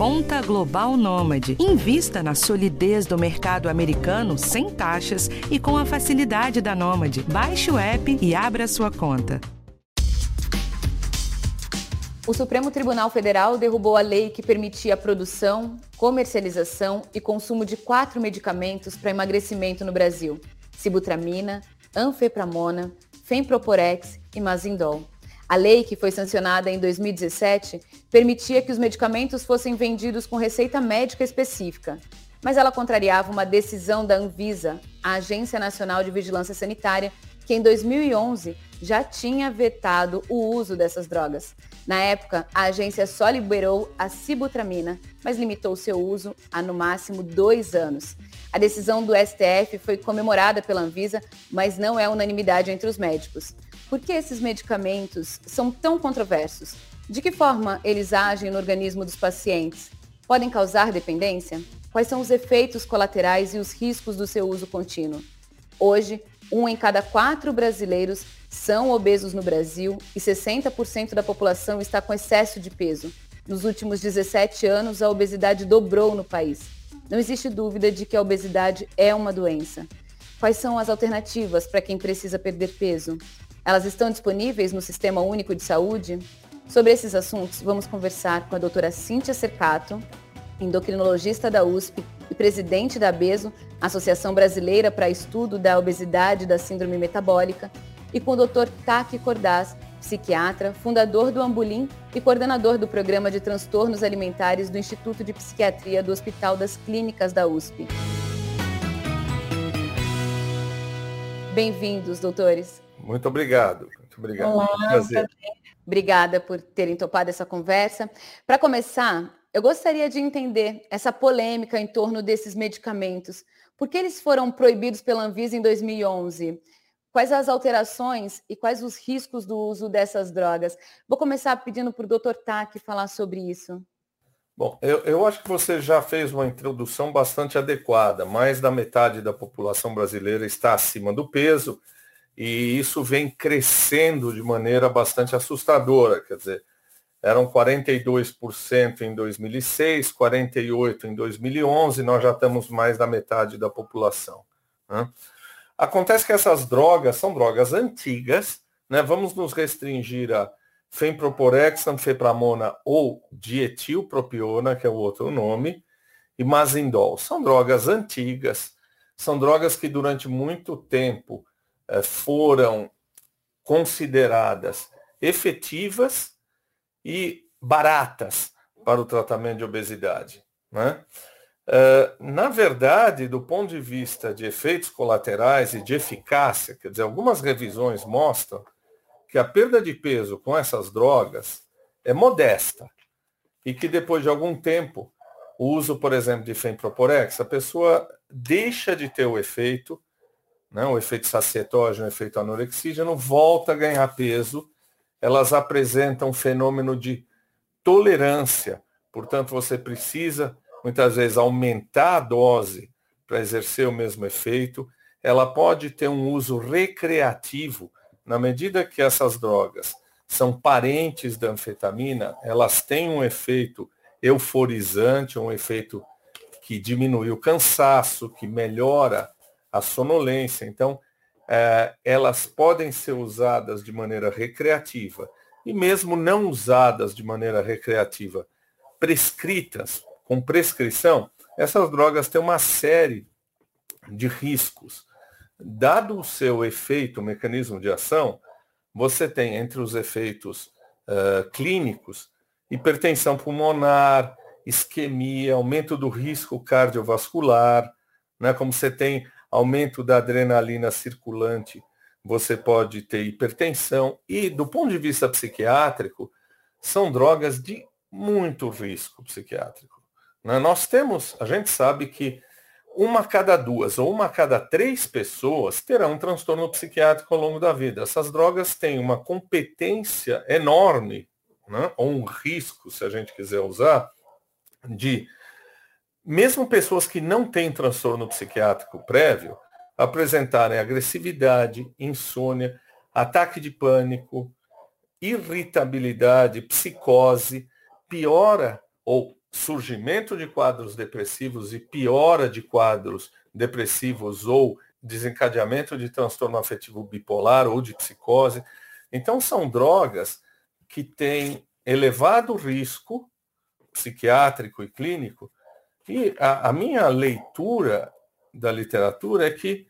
Conta Global Nômade. Invista na solidez do mercado americano sem taxas e com a facilidade da Nômade. Baixe o app e abra sua conta. O Supremo Tribunal Federal derrubou a lei que permitia a produção, comercialização e consumo de quatro medicamentos para emagrecimento no Brasil: sibutramina, anfepramona, femproporex e mazindol. A lei, que foi sancionada em 2017, permitia que os medicamentos fossem vendidos com receita médica específica, mas ela contrariava uma decisão da Anvisa, a Agência Nacional de Vigilância Sanitária, que em 2011 já tinha vetado o uso dessas drogas. Na época, a agência só liberou a sibutramina, mas limitou seu uso a no máximo dois anos. A decisão do STF foi comemorada pela Anvisa, mas não é unanimidade entre os médicos. Por que esses medicamentos são tão controversos? De que forma eles agem no organismo dos pacientes? Podem causar dependência? Quais são os efeitos colaterais e os riscos do seu uso contínuo? Hoje, um em cada quatro brasileiros são obesos no Brasil e 60% da população está com excesso de peso. Nos últimos 17 anos, a obesidade dobrou no país. Não existe dúvida de que a obesidade é uma doença. Quais são as alternativas para quem precisa perder peso? Elas estão disponíveis no Sistema Único de Saúde? Sobre esses assuntos, vamos conversar com a doutora Cíntia Cercato, endocrinologista da USP e presidente da ABESO, Associação Brasileira para Estudo da Obesidade e da Síndrome Metabólica, e com o Dr. Taki Cordaz, psiquiatra, fundador do Ambulim e coordenador do Programa de Transtornos Alimentares do Instituto de Psiquiatria do Hospital das Clínicas da USP. Bem-vindos, doutores. Muito obrigado. Muito obrigado. Olá, prazer. Obrigada por terem topado essa conversa. Para começar, eu gostaria de entender essa polêmica em torno desses medicamentos. Por que eles foram proibidos pela Anvisa em 2011? Quais as alterações e quais os riscos do uso dessas drogas? Vou começar pedindo para o Dr. Tack falar sobre isso. Bom, eu, eu acho que você já fez uma introdução bastante adequada. Mais da metade da população brasileira está acima do peso e isso vem crescendo de maneira bastante assustadora. Quer dizer, eram 42% em 2006, 48% em 2011, nós já estamos mais da metade da população. Né? Acontece que essas drogas são drogas antigas, né? vamos nos restringir a femproporex, anfepramona ou dietilpropiona, que é o outro nome, e mazindol. São drogas antigas, são drogas que durante muito tempo foram consideradas efetivas e baratas para o tratamento de obesidade. Né? Uh, na verdade, do ponto de vista de efeitos colaterais e de eficácia, quer dizer, algumas revisões mostram que a perda de peso com essas drogas é modesta e que depois de algum tempo, o uso, por exemplo, de femproporex, a pessoa deixa de ter o efeito, né, o efeito sacietógeno, o efeito anorexígeno, volta a ganhar peso elas apresentam um fenômeno de tolerância. Portanto, você precisa, muitas vezes, aumentar a dose para exercer o mesmo efeito. Ela pode ter um uso recreativo, na medida que essas drogas são parentes da anfetamina, elas têm um efeito euforizante, um efeito que diminui o cansaço, que melhora a sonolência. Então, é, elas podem ser usadas de maneira recreativa e mesmo não usadas de maneira recreativa, prescritas com prescrição, essas drogas têm uma série de riscos. Dado o seu efeito, o mecanismo de ação, você tem entre os efeitos uh, clínicos hipertensão pulmonar, isquemia, aumento do risco cardiovascular, né, como você tem aumento da adrenalina circulante, você pode ter hipertensão e, do ponto de vista psiquiátrico, são drogas de muito risco psiquiátrico. Né? Nós temos, a gente sabe que uma cada duas ou uma cada três pessoas terão um transtorno psiquiátrico ao longo da vida. Essas drogas têm uma competência enorme, né? ou um risco, se a gente quiser usar, de mesmo pessoas que não têm transtorno psiquiátrico prévio apresentarem agressividade, insônia, ataque de pânico, irritabilidade, psicose, piora ou surgimento de quadros depressivos e piora de quadros depressivos ou desencadeamento de transtorno afetivo bipolar ou de psicose. Então, são drogas que têm elevado risco psiquiátrico e clínico. E a, a minha leitura da literatura é que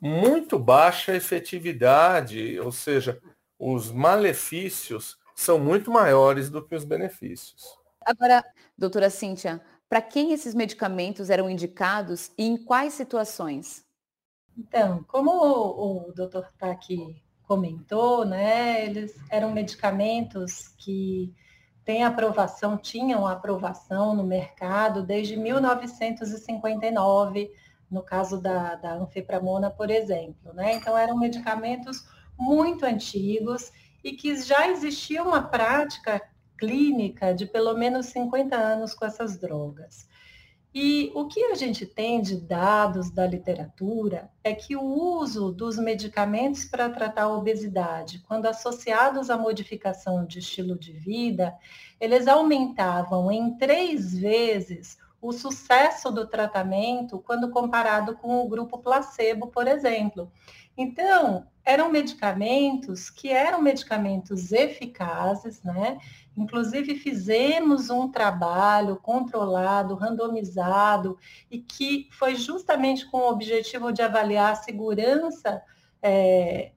muito baixa efetividade, ou seja, os malefícios são muito maiores do que os benefícios. Agora, doutora Cíntia, para quem esses medicamentos eram indicados e em quais situações? Então, como o, o doutor Taki comentou, né, eles eram medicamentos que têm aprovação, tinham aprovação no mercado desde 1959, no caso da, da anfepramona, por exemplo. Né? Então, eram medicamentos muito antigos e que já existia uma prática clínica de pelo menos 50 anos com essas drogas. E o que a gente tem de dados da literatura é que o uso dos medicamentos para tratar a obesidade, quando associados à modificação de estilo de vida, eles aumentavam em três vezes o sucesso do tratamento quando comparado com o grupo placebo, por exemplo. Então, eram medicamentos que eram medicamentos eficazes, né? Inclusive, fizemos um trabalho controlado, randomizado, e que foi justamente com o objetivo de avaliar a segurança é,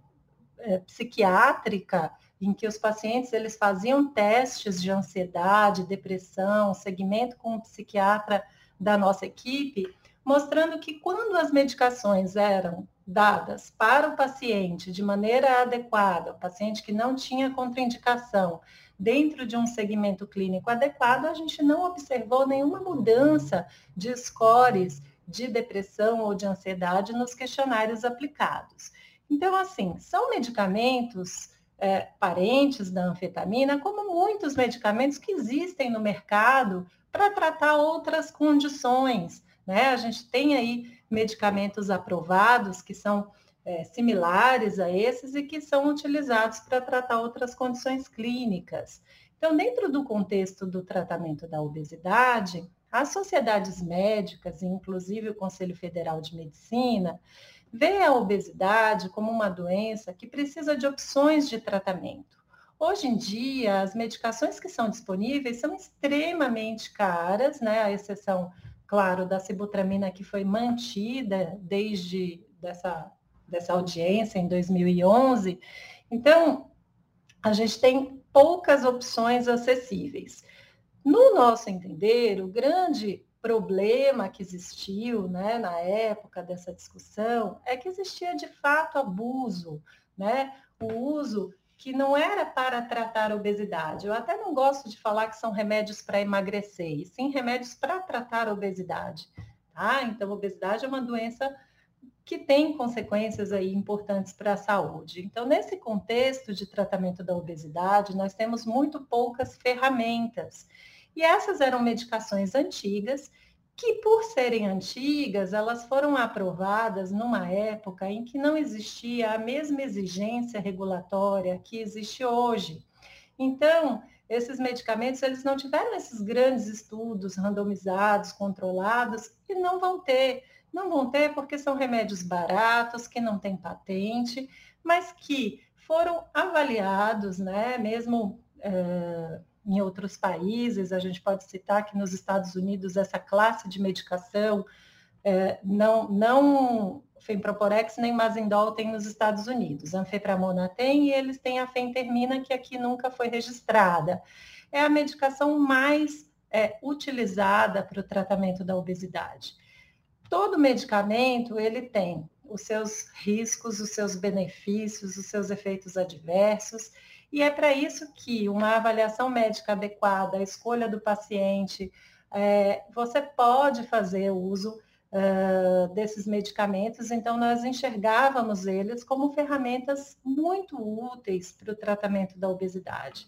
é, psiquiátrica, em que os pacientes eles faziam testes de ansiedade, depressão, segmento com o psiquiatra da nossa equipe, mostrando que quando as medicações eram dadas para o paciente de maneira adequada, o paciente que não tinha contraindicação, dentro de um segmento clínico adequado, a gente não observou nenhuma mudança de scores de depressão ou de ansiedade nos questionários aplicados. Então, assim, são medicamentos é, parentes da anfetamina, como muitos medicamentos que existem no mercado para tratar outras condições. Né? A gente tem aí medicamentos aprovados que são é, similares a esses e que são utilizados para tratar outras condições clínicas. Então, dentro do contexto do tratamento da obesidade, as sociedades médicas, inclusive o Conselho Federal de Medicina, vê a obesidade como uma doença que precisa de opções de tratamento. Hoje em dia, as medicações que são disponíveis são extremamente caras, né? A exceção, claro, da sibutramina que foi mantida desde dessa dessa audiência em 2011. Então, a gente tem poucas opções acessíveis. No nosso entender, o grande problema que existiu né, na época dessa discussão é que existia de fato abuso, né? o uso que não era para tratar a obesidade. Eu até não gosto de falar que são remédios para emagrecer, e sim remédios para tratar a obesidade. Tá? Então, obesidade é uma doença que tem consequências aí importantes para a saúde. Então, nesse contexto de tratamento da obesidade, nós temos muito poucas ferramentas. E essas eram medicações antigas que, por serem antigas, elas foram aprovadas numa época em que não existia a mesma exigência regulatória que existe hoje. Então, esses medicamentos, eles não tiveram esses grandes estudos randomizados, controlados, e não vão ter não vão ter porque são remédios baratos, que não têm patente, mas que foram avaliados, né, mesmo é, em outros países, a gente pode citar que nos Estados Unidos essa classe de medicação é, não, não Femproporex nem Mazindol tem nos Estados Unidos. Anfepramona tem e eles têm a Fentermina, que aqui nunca foi registrada. É a medicação mais é, utilizada para o tratamento da obesidade. Todo medicamento, ele tem os seus riscos, os seus benefícios, os seus efeitos adversos, e é para isso que uma avaliação médica adequada, a escolha do paciente, é, você pode fazer uso uh, desses medicamentos, então nós enxergávamos eles como ferramentas muito úteis para o tratamento da obesidade.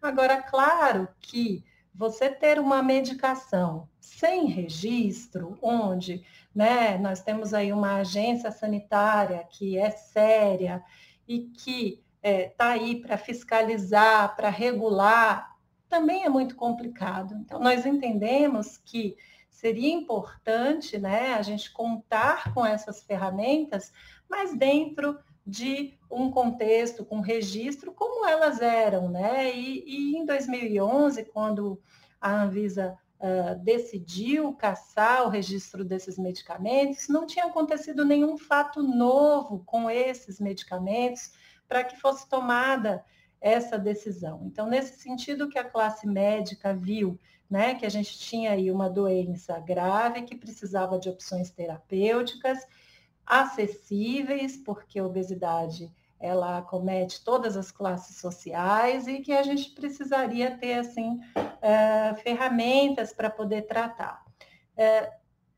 Agora, claro que você ter uma medicação sem registro, onde né, nós temos aí uma agência sanitária que é séria e que está é, tá aí para fiscalizar, para regular, também é muito complicado. Então, nós entendemos que seria importante né, a gente contar com essas ferramentas, mas dentro de um contexto com registro como elas eram, né? E, e em 2011, quando a Anvisa uh, decidiu caçar o registro desses medicamentos, não tinha acontecido nenhum fato novo com esses medicamentos para que fosse tomada essa decisão. Então, nesse sentido que a classe médica viu, né, que a gente tinha aí uma doença grave que precisava de opções terapêuticas acessíveis, porque a obesidade ela acomete todas as classes sociais e que a gente precisaria ter assim é, ferramentas para poder tratar. É,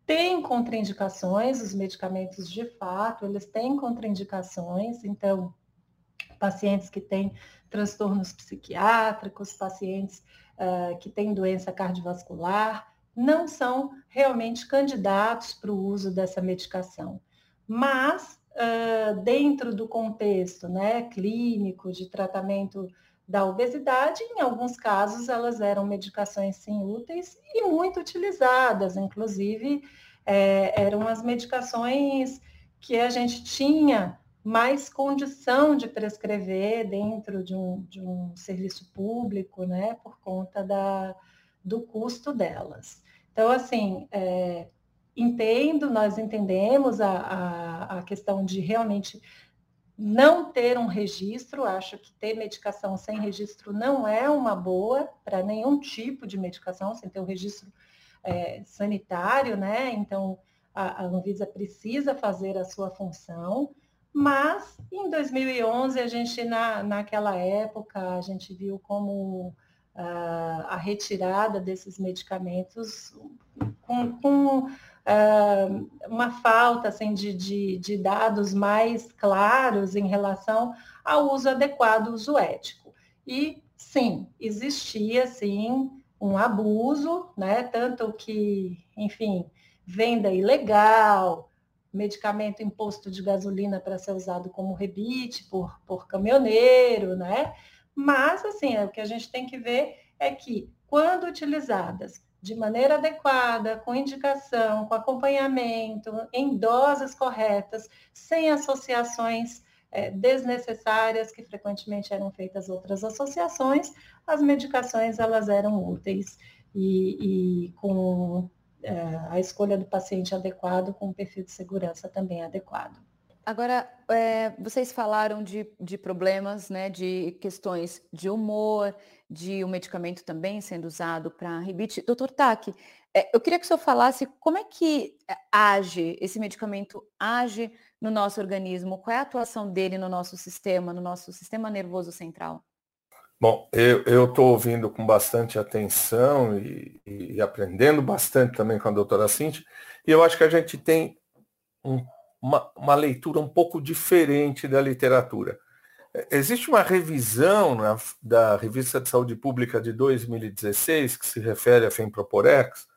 tem contraindicações, os medicamentos de fato, eles têm contraindicações, então pacientes que têm transtornos psiquiátricos, pacientes uh, que têm doença cardiovascular, não são realmente candidatos para o uso dessa medicação. Mas uh, dentro do contexto né, clínico de tratamento da obesidade, em alguns casos elas eram medicações sim úteis e muito utilizadas, inclusive é, eram as medicações que a gente tinha mais condição de prescrever dentro de um, de um serviço público, né, por conta da, do custo delas. Então, assim, é, entendo, nós entendemos a, a, a questão de realmente não ter um registro, acho que ter medicação sem registro não é uma boa para nenhum tipo de medicação, sem ter um registro é, sanitário, né? Então, a, a Anvisa precisa fazer a sua função, mas em 2011, a gente, na, naquela época, a gente viu como uh, a retirada desses medicamentos com, com uh, uma falta assim, de, de, de, dados mais claros em relação ao uso adequado, uso ético. E sim, existia sim um abuso, né? Tanto que, enfim, venda ilegal, medicamento imposto de gasolina para ser usado como rebite por, por caminhoneiro, né? Mas, assim, é, o que a gente tem que ver é que, quando utilizadas de maneira adequada, com indicação, com acompanhamento, em doses corretas, sem associações é, desnecessárias que frequentemente eram feitas outras associações, as medicações elas eram úteis e, e com a escolha do paciente adequado, com um perfil de segurança também adequado. Agora, é, vocês falaram de, de problemas, né, de questões de humor, de o um medicamento também sendo usado para rebite. Doutor Taki, é, eu queria que o senhor falasse como é que é, age, esse medicamento age no nosso organismo, qual é a atuação dele no nosso sistema, no nosso sistema nervoso central? Bom, eu estou ouvindo com bastante atenção e, e, aprendendo bastante também com a doutora Cintia, e eu acho que a gente tem um uma, uma leitura um pouco diferente da literatura. Existe uma revisão na, da Revista de Saúde Pública de 2016, que se refere a Femproporex,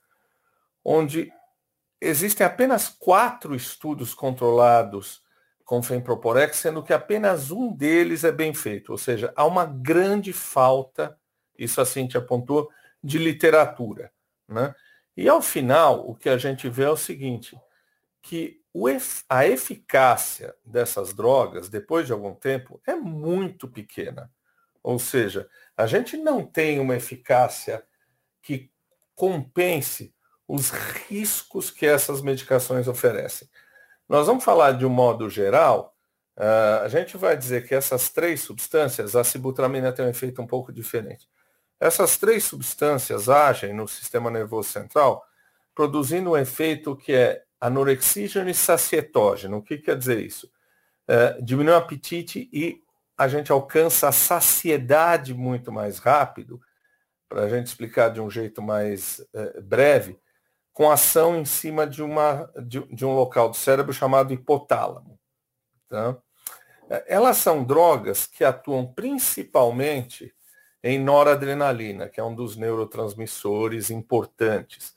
onde existem apenas quatro estudos controlados com Femproporex, sendo que apenas um deles é bem feito. Ou seja, há uma grande falta, isso a Cintia apontou, de literatura. Né? E ao final, o que a gente vê é o seguinte, que a eficácia dessas drogas, depois de algum tempo, é muito pequena. Ou seja, a gente não tem uma eficácia que compense os riscos que essas medicações oferecem. Nós vamos falar de um modo geral, uh, a gente vai dizer que essas três substâncias, a sibutramina tem um efeito um pouco diferente. Essas três substâncias agem no sistema nervoso central, produzindo um efeito que é anorexígeno e sacietógeno. O que quer dizer isso? É, diminui o apetite e a gente alcança a saciedade muito mais rápido, para a gente explicar de um jeito mais é, breve, com ação em cima de, uma, de, de, um local do cérebro chamado hipotálamo. Tá? Elas são drogas que atuam principalmente em noradrenalina, que é um dos neurotransmissores importantes.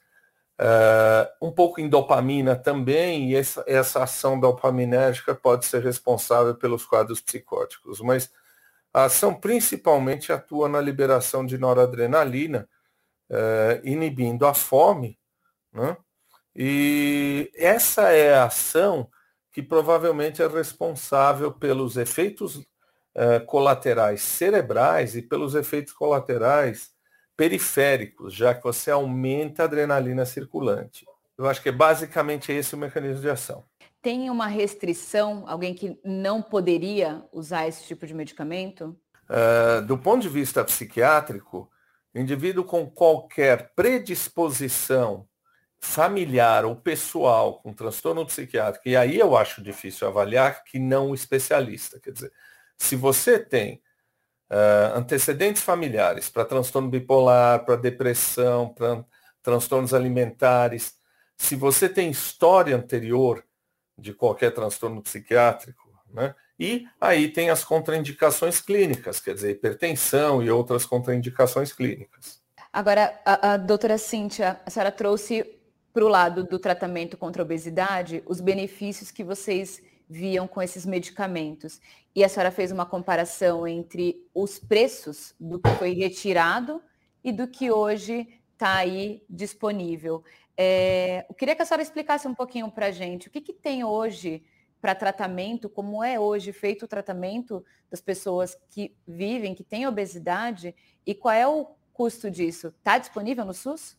Uh, um pouco em dopamina também, e essa, essa ação dopaminérgica pode ser responsável pelos quadros psicóticos. Mas A ação principalmente atua na liberação de noradrenalina, eh, inibindo a fome, né? e essa é a ação que provavelmente é responsável pelos efeitos eh, colaterais cerebrais e pelos efeitos colaterais periféricos, já que você aumenta a adrenalina circulante. Eu acho que é basicamente esse o mecanismo de ação. Tem uma restrição, alguém que não poderia usar esse tipo de medicamento? Uh, do ponto de vista psiquiátrico, indivíduo com qualquer predisposição familiar ou pessoal com transtorno psiquiátrico, e aí eu acho difícil avaliar que não o especialista. Quer dizer, se você tem uh, antecedentes familiares para transtorno bipolar, para depressão, para transtornos alimentares, se você tem história anterior de qualquer transtorno psiquiátrico, né? E aí tem as contraindicações clínicas, quer dizer, hipertensão e outras contraindicações clínicas. Agora, a, a doutora Cíntia, a senhora trouxe para o lado do tratamento contra a obesidade os benefícios que vocês viam com esses medicamentos. E a senhora fez uma comparação entre os preços do que foi retirado e do que hoje está aí disponível. É, eu queria que a senhora explicasse um pouquinho para a gente o que, que tem hoje para tratamento, como é hoje feito o tratamento das pessoas que vivem, que têm obesidade, e qual é o custo disso? Está disponível no SUS?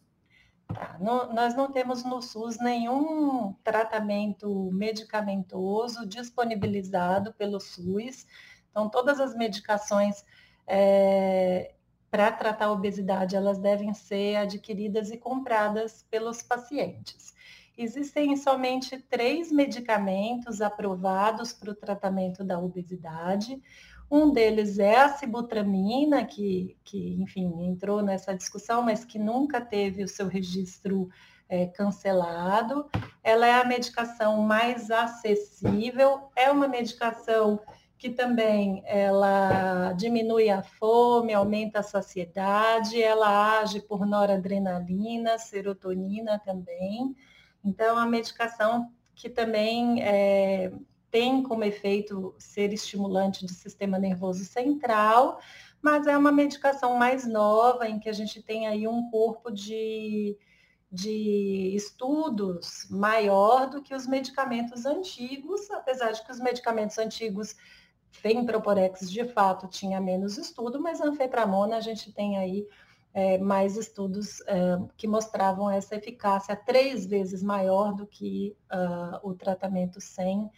No, nós não temos no SUS nenhum tratamento medicamentoso disponibilizado pelo SUS. Então, todas as medicações é, para tratar a obesidade, elas devem ser adquiridas e compradas pelos pacientes. Existem somente três medicamentos aprovados para o tratamento da obesidade. Um deles é a sibutramina, que, que, enfim, entrou nessa discussão, mas que nunca teve o seu registro é, cancelado. Ela é a medicação mais acessível, é uma medicação que também ela diminui a fome, aumenta a saciedade, ela age por noradrenalina, serotonina também. Então, a medicação que também é, tem como efeito ser estimulante do sistema nervoso central, mas é uma medicação mais nova, em que a gente tem aí um corpo de, de estudos maior do que os medicamentos antigos, apesar de que os medicamentos antigos Femproporex, de fato, tinha menos estudo, mas anfepramona a gente tem aí é, mais estudos é, que mostravam essa eficácia três vezes maior do que uh, o tratamento sem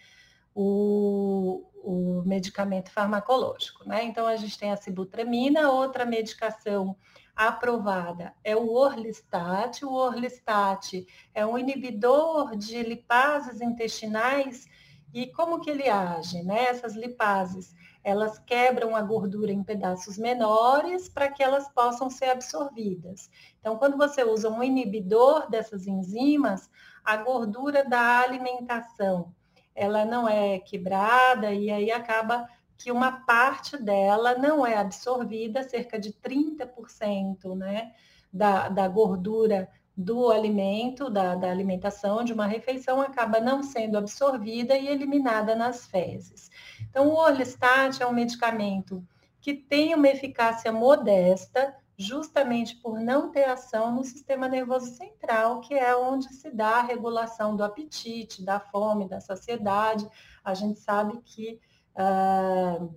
o, o, medicamento farmacológico. Né? Então, a gente tem a sibutramina, outra medicação aprovada é o Orlistat. O Orlistat é um inibidor de lipases intestinais e como que ele age? Né? Essas lipases, elas quebram a gordura em pedaços menores para que elas possam ser absorvidas. Então, quando você usa um inibidor dessas enzimas, a gordura da alimentação, ela não é quebrada e aí acaba que uma parte dela não é absorvida, cerca de 30% né, da, da gordura do alimento, da, da, alimentação, de uma refeição, acaba não sendo absorvida e eliminada nas fezes. Então, o Orlistat é um medicamento que tem uma eficácia modesta, justamente por não ter ação no sistema nervoso central, que é onde se dá a regulação do apetite, da fome, da saciedade. A gente sabe que uh,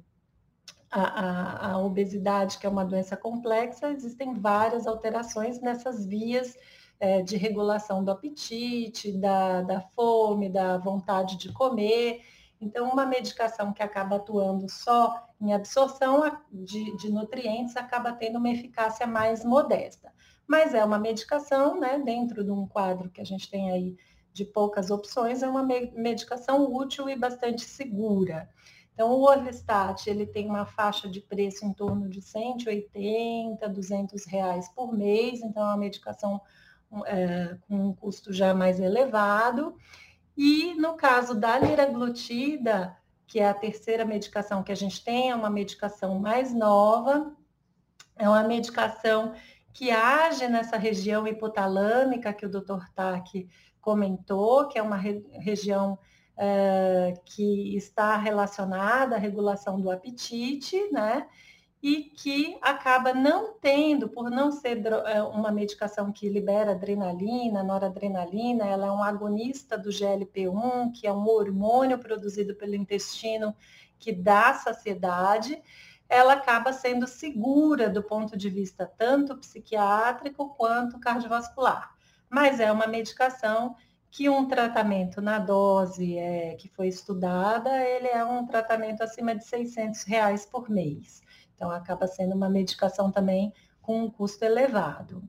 a, a, a obesidade, que é uma doença complexa, existem várias alterações nessas vias é, de regulação do apetite, da, da fome, da vontade de comer. Então, uma medicação que acaba atuando só em absorção de, de, nutrientes acaba tendo uma eficácia mais modesta. Mas é uma medicação, né, dentro de um quadro que a gente tem aí de poucas opções, é uma medicação útil e bastante segura. Então, o Orlistat, ele tem uma faixa de preço em torno de 180, 200 reais por mês, então é uma medicação é, com um custo já mais elevado. E no caso da liraglutida, que é a terceira medicação que a gente tem, é uma medicação mais nova, é uma medicação que age nessa região hipotalâmica que o Dr. Tack comentou, que é uma re região uh, que está relacionada à regulação do apetite, né? E que acaba não tendo, por não ser é, uma medicação que libera adrenalina, noradrenalina, ela é um agonista do GLP-1, que é um hormônio produzido pelo intestino que dá saciedade, ela acaba sendo segura do ponto de vista tanto psiquiátrico quanto cardiovascular. Mas é uma medicação que um tratamento na dose é, que foi estudada, ele é um tratamento acima de 600 reais por mês. Então, acaba sendo uma medicação também com um custo elevado.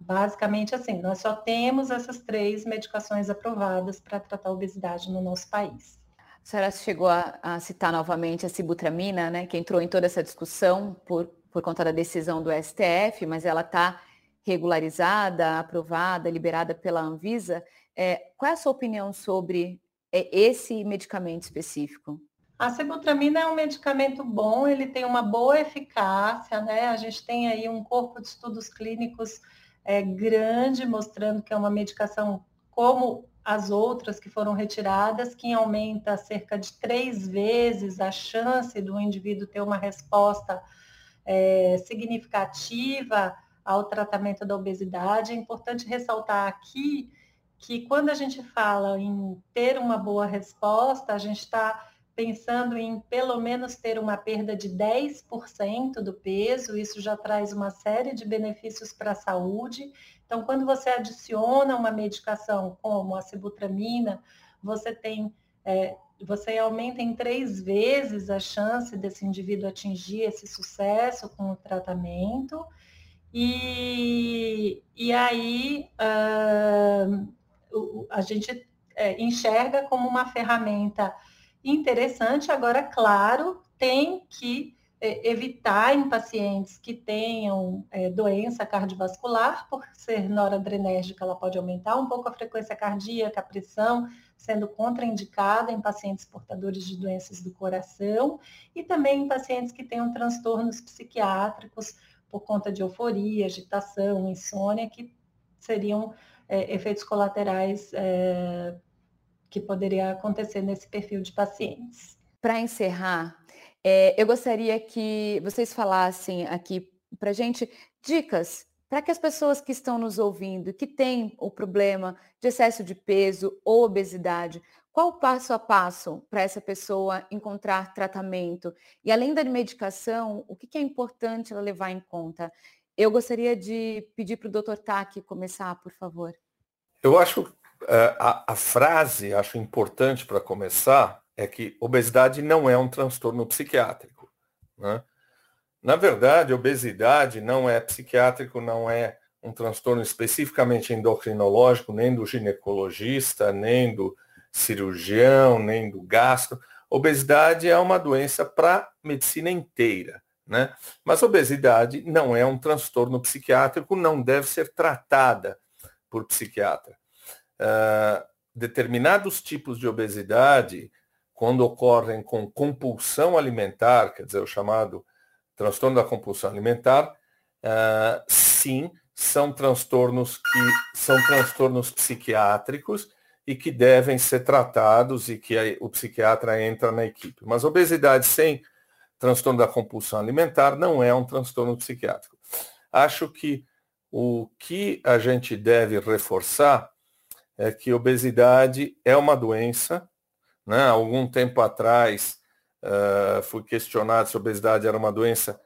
Basicamente assim, nós só temos essas três medicações aprovadas para tratar a obesidade no nosso país. A senhora chegou a, a, citar novamente a sibutramina, né, que entrou em toda essa discussão por, por conta da decisão do STF, mas ela está regularizada, aprovada, liberada pela Anvisa. É, qual é a sua opinião sobre é, esse medicamento específico? A sibutramina é um medicamento bom, ele tem uma boa eficácia, né? A gente tem aí um corpo de estudos clínicos é, grande, mostrando que é uma medicação como as outras que foram retiradas, que aumenta cerca de três vezes a chance do indivíduo ter uma resposta é, significativa ao tratamento da obesidade. É importante ressaltar aqui que quando a gente fala em ter uma boa resposta, a gente está pensando em pelo menos ter uma perda de 10% do peso, isso já traz uma série de benefícios para a saúde. Então, quando você adiciona uma medicação como a sibutramina, você tem é, você aumenta em três vezes a chance desse indivíduo atingir esse sucesso com o tratamento. E, e aí uh, a gente é, enxerga como uma ferramenta interessante. Agora, claro, tem que é, evitar em pacientes que tenham é, doença cardiovascular, por ser noradrenérgica, ela pode aumentar um pouco a frequência cardíaca, a pressão, sendo contraindicada em pacientes portadores de doenças do coração e também em pacientes que tenham transtornos psiquiátricos, por conta de euforia, agitação, insônia, que seriam é, efeitos colaterais é, que poderia acontecer nesse perfil de pacientes. Para encerrar, é, eu gostaria que vocês falassem aqui para gente dicas para que as pessoas que estão nos ouvindo, que têm o problema de excesso de peso ou obesidade, qual o passo a passo para essa pessoa encontrar tratamento? E além da medicação, o que é importante ela levar em conta? Eu gostaria de pedir para o Dr. Taki começar, por favor. Eu acho a, a frase, acho importante para começar, é que obesidade não é um transtorno psiquiátrico. Né? Na verdade, obesidade não é psiquiátrico, não é um transtorno especificamente endocrinológico, nem do ginecologista, nem do cirurgião, nem do gastro. Obesidade é uma doença para medicina inteira, né? Mas obesidade não é um transtorno psiquiátrico, não deve ser tratada por psiquiatra. Uh, determinados tipos de obesidade, quando ocorrem com compulsão alimentar, quer dizer, o chamado transtorno da compulsão alimentar, uh, sim, são transtornos que são transtornos psiquiátricos e que devem ser tratados e que o psiquiatra entra na equipe. Mas obesidade sem transtorno da compulsão alimentar não é um transtorno psiquiátrico. Acho que o que a gente deve reforçar é que obesidade é uma doença. Né? Algum tempo atrás uh, fui questionado se obesidade era uma doença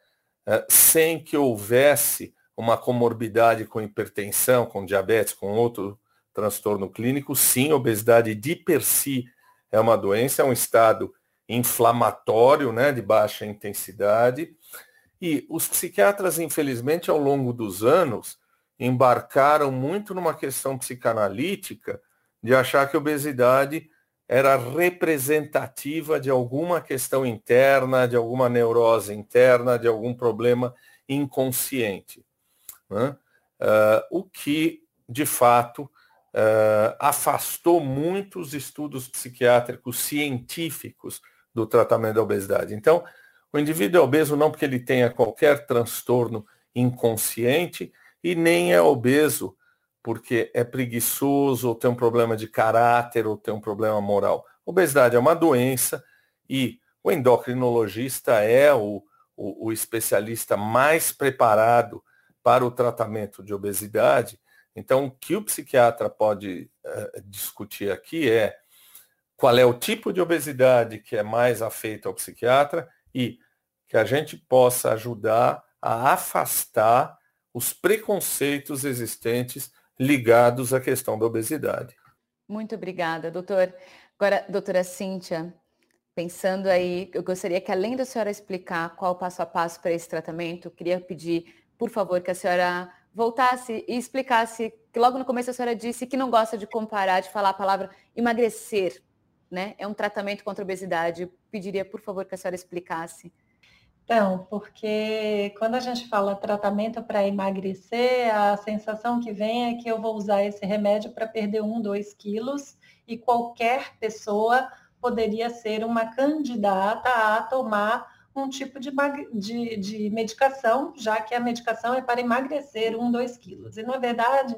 uh, sem que houvesse uma comorbidade com hipertensão, com diabetes, com outro transtorno clínico, sim, obesidade de per si é uma doença, é um estado inflamatório, né, de baixa intensidade. E os psiquiatras, infelizmente, ao longo dos anos, embarcaram muito numa questão psicanalítica de achar que a obesidade era representativa de alguma questão interna, de alguma neurose interna, de algum problema inconsciente. Né? Uh, o que, de fato, uh, afastou muitos estudos psiquiátricos científicos do tratamento da obesidade. Então, o indivíduo é obeso não porque ele tenha qualquer transtorno inconsciente e nem é obeso porque é preguiçoso ou tem um problema de caráter ou tem um problema moral. Obesidade é uma doença e o endocrinologista é o, o, o especialista mais preparado para o tratamento de obesidade. Então, o que o psiquiatra pode uh, discutir aqui é qual é o tipo de obesidade que é mais afeito ao psiquiatra e que a gente possa ajudar a afastar os preconceitos existentes ligados à questão da obesidade. Muito obrigada, doutor. Agora, doutora Cíntia, pensando aí, eu gostaria que além da senhora explicar qual o passo a passo para esse tratamento, queria pedir, por favor, que a senhora voltasse e explicasse, que logo no começo a senhora disse que não gosta de comparar, de falar a palavra emagrecer, né? É um tratamento contra a obesidade. Eu pediria, por favor, que a senhora explicasse. Então, porque quando a gente fala tratamento para emagrecer, a sensação que vem é que eu vou usar esse remédio para perder um, dois quilos e qualquer pessoa poderia ser uma candidata a tomar um tipo de, de, de medicação, já que a medicação é para emagrecer um, dois quilos. E, na verdade,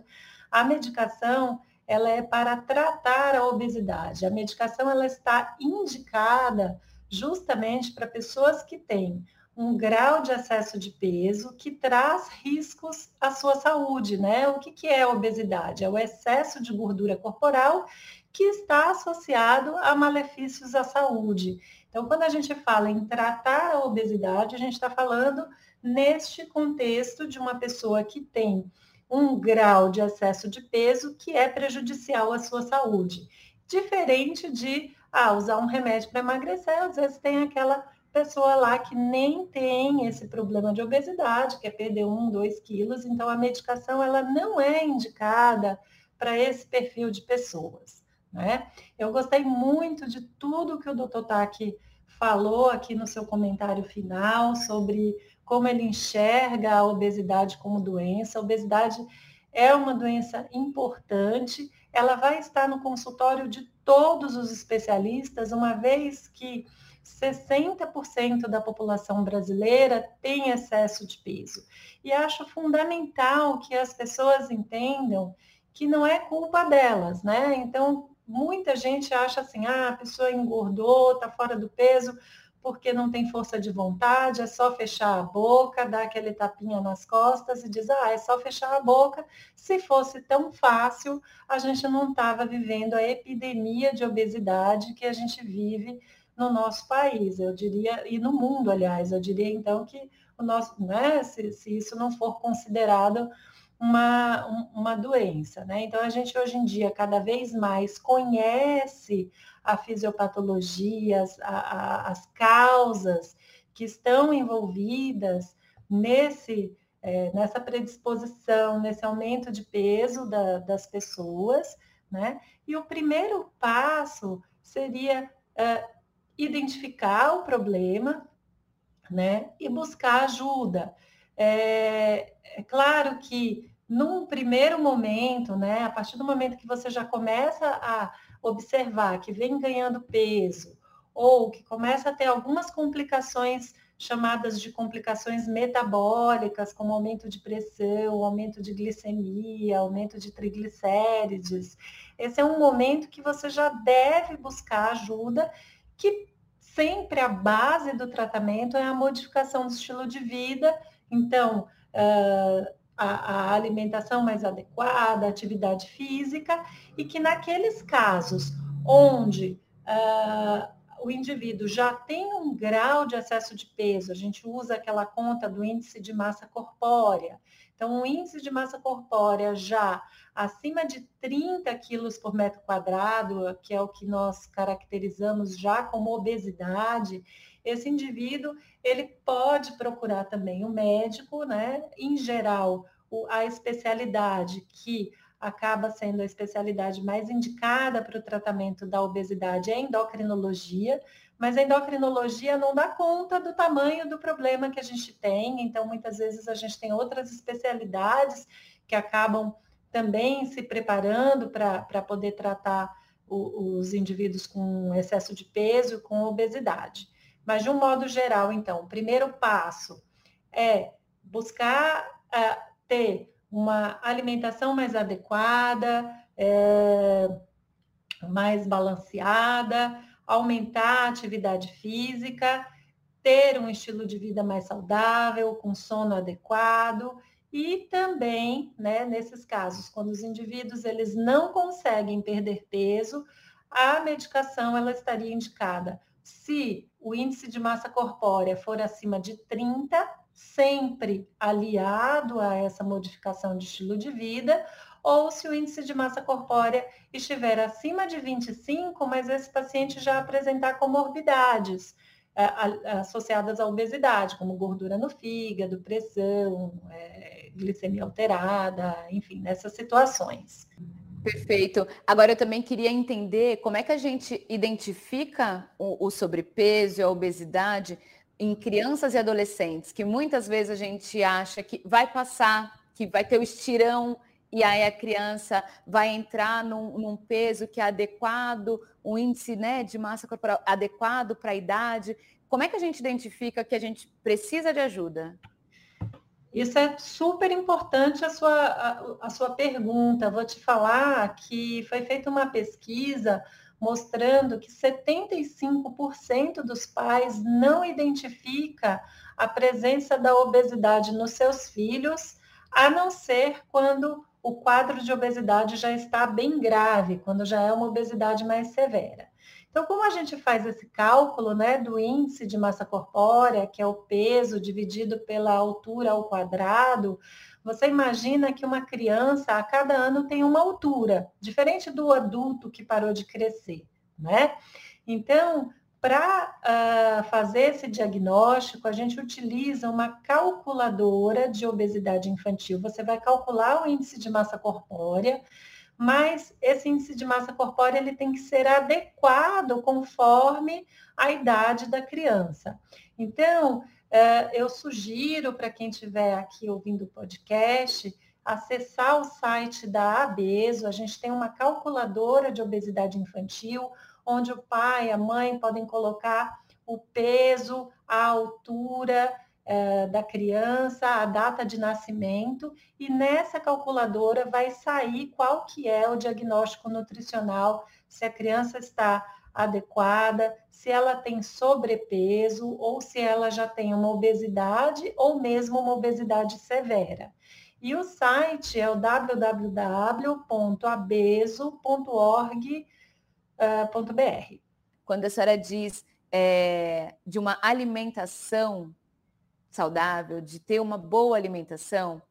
a medicação ela é para tratar a obesidade. A medicação ela está indicada justamente para pessoas que têm um grau de excesso de peso que traz riscos à sua saúde, né? O que, que é obesidade? É o excesso de gordura corporal que está associado a malefícios à saúde. Então, quando a gente fala em tratar a obesidade, a gente está falando neste contexto de uma pessoa que tem um grau de excesso de peso que é prejudicial à sua saúde. Diferente de ah, usar um remédio para emagrecer, às vezes tem aquela pessoa lá que nem tem esse problema de obesidade, quer perder um, dois quilos, então a medicação ela não é indicada para esse perfil de pessoas. Né? Eu gostei muito de tudo que o doutor Taki falou aqui no seu comentário final sobre como ele enxerga a obesidade como doença. A obesidade é uma doença importante, ela vai estar no consultório de todos os especialistas, uma vez que 60% da população brasileira tem excesso de peso. E acho fundamental que as pessoas entendam que não é culpa delas, né? Então, muita gente acha assim, ah, a pessoa engordou, está fora do peso, porque não tem força de vontade, é só fechar a boca, dar aquele tapinha nas costas e diz, ah, é só fechar a boca. Se fosse tão fácil, a gente não estava vivendo a epidemia de obesidade que a gente vive no nosso país, eu diria, e no mundo, aliás, eu diria então que o nosso, né, se, se isso não for considerado uma, uma doença, né? Então a gente hoje em dia cada vez mais conhece a fisiopatologia, as, a, as causas que estão envolvidas nesse, é, nessa predisposição, nesse aumento de peso da, das pessoas, né? E o primeiro passo seria é, identificar o problema, né? E buscar ajuda. É, é claro que num primeiro momento, né? A partir do momento que você já começa a observar que vem ganhando peso ou que começa a ter algumas complicações chamadas de complicações metabólicas, como aumento de pressão, aumento de glicemia, aumento de triglicérides. Esse é um momento que você já deve buscar ajuda, que sempre a base do tratamento é a modificação do estilo de vida. Então, a, a alimentação mais adequada, atividade física, e que naqueles casos onde o indivíduo já tem um grau de excesso de peso, a gente usa aquela conta do índice de massa corpórea. Então, o índice de massa corpórea já acima de 30 quilos por metro quadrado, que é o que nós caracterizamos já como obesidade, esse indivíduo ele pode procurar também o um médico, né? Em geral, a especialidade que acaba sendo a especialidade mais indicada para o tratamento da obesidade é endocrinologia, mas a endocrinologia não dá conta do tamanho do problema que a gente tem, então muitas vezes a gente tem outras especialidades que acabam também se preparando para poder tratar o, os indivíduos com excesso de peso, com obesidade. Mas, de um modo geral, então, o primeiro passo é buscar uh, ter uma alimentação mais adequada, é, mais balanceada, aumentar a atividade física, ter um estilo de vida mais saudável, com sono adequado e também, né, nesses casos, quando os indivíduos eles não conseguem perder peso, a medicação ela estaria indicada. Se o índice de massa corpórea for acima de 30, sempre aliado a essa modificação de estilo de vida, ou se o índice de massa corpórea estiver acima de 25, mas esse paciente já apresentar comorbidades é, associadas à obesidade, como gordura no fígado, pressão, é, glicemia alterada, enfim, nessas situações. Perfeito. Agora eu também queria entender como é que a gente identifica o, o sobrepeso e a obesidade em crianças e adolescentes, que muitas vezes a gente acha que vai passar, que vai ter o estirão e aí a criança vai entrar num, num peso que é adequado, um índice né, de massa corporal adequado para a idade. Como é que a gente identifica que a gente precisa de ajuda? Isso é super importante a sua, a, a sua pergunta. Vou te falar que foi feita uma pesquisa mostrando que 75% dos pais não identifica a presença da obesidade nos seus filhos, a não ser quando o quadro de obesidade já está bem grave, quando já é uma obesidade mais severa. Então, como a gente faz esse cálculo né, do índice de massa corpórea, que é o peso dividido pela altura ao quadrado, você imagina que uma criança a cada ano tem uma altura, diferente do adulto que parou de crescer, né? Então, para uh, ah, fazer esse diagnóstico, a gente utiliza uma calculadora de obesidade infantil. Você vai calcular o índice de massa corpórea, mas esse índice de massa corpórea ele tem que ser adequado conforme a idade da criança. Então, uh, eu sugiro para quem estiver aqui ouvindo o podcast, acessar o site da ABESO. A gente tem uma calculadora de obesidade infantil, onde o pai, a mãe podem colocar o peso, a altura eh, da criança, a data de nascimento, e nessa calculadora vai sair qual que é o diagnóstico nutricional, se a criança está adequada, se ela tem sobrepeso ou se ela já tem uma obesidade ou mesmo uma obesidade severa. E o site é o www.abeso.org uh, Quando a senhora diz é, de uma alimentação saudável, de ter uma boa alimentação,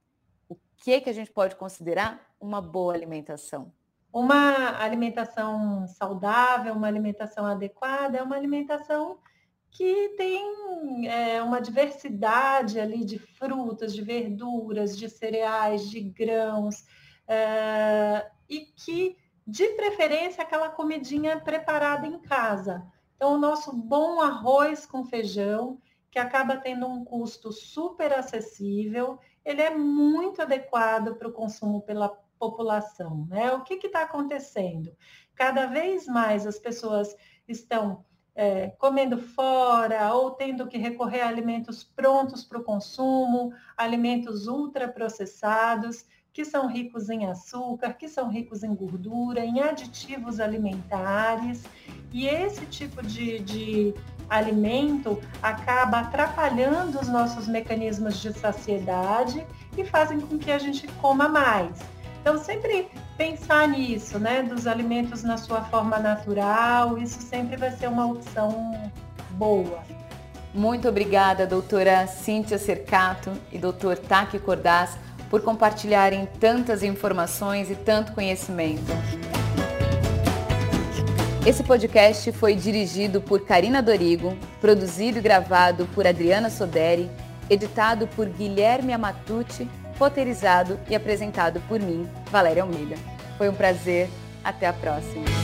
o que, que a gente pode considerar uma boa alimentação? Uma alimentação saudável, uma alimentação adequada, é uma alimentação que tem é, uma diversidade ali de frutas, de verduras, de cereais, de grãos, é, e que de preferência aquela comidinha preparada em casa. Então, o nosso bom arroz com feijão, que acaba tendo um custo super acessível, ele é muito adequado para o consumo pela população. Né? O que está acontecendo? Cada vez mais as pessoas estão é, comendo fora ou tendo que recorrer a alimentos prontos para o consumo, alimentos ultraprocessados que são ricos em açúcar, que são ricos em gordura, em aditivos alimentares. E esse tipo de, de alimento acaba atrapalhando os nossos mecanismos de saciedade e fazem com que a gente coma mais. Então, sempre pensar nisso, né? Dos alimentos na sua forma natural, isso sempre vai ser uma opção boa. Muito obrigada, doutora Cíntia Cercato e doutor Taki Cordaz por compartilharem tantas informações e tanto conhecimento. Esse podcast foi dirigido por Karina Dorigo, produzido e gravado por Adriana Soderi, editado por Guilherme Amatucci, roteirizado e apresentado por mim, Valéria Almeida. Foi um prazer. Até a próxima.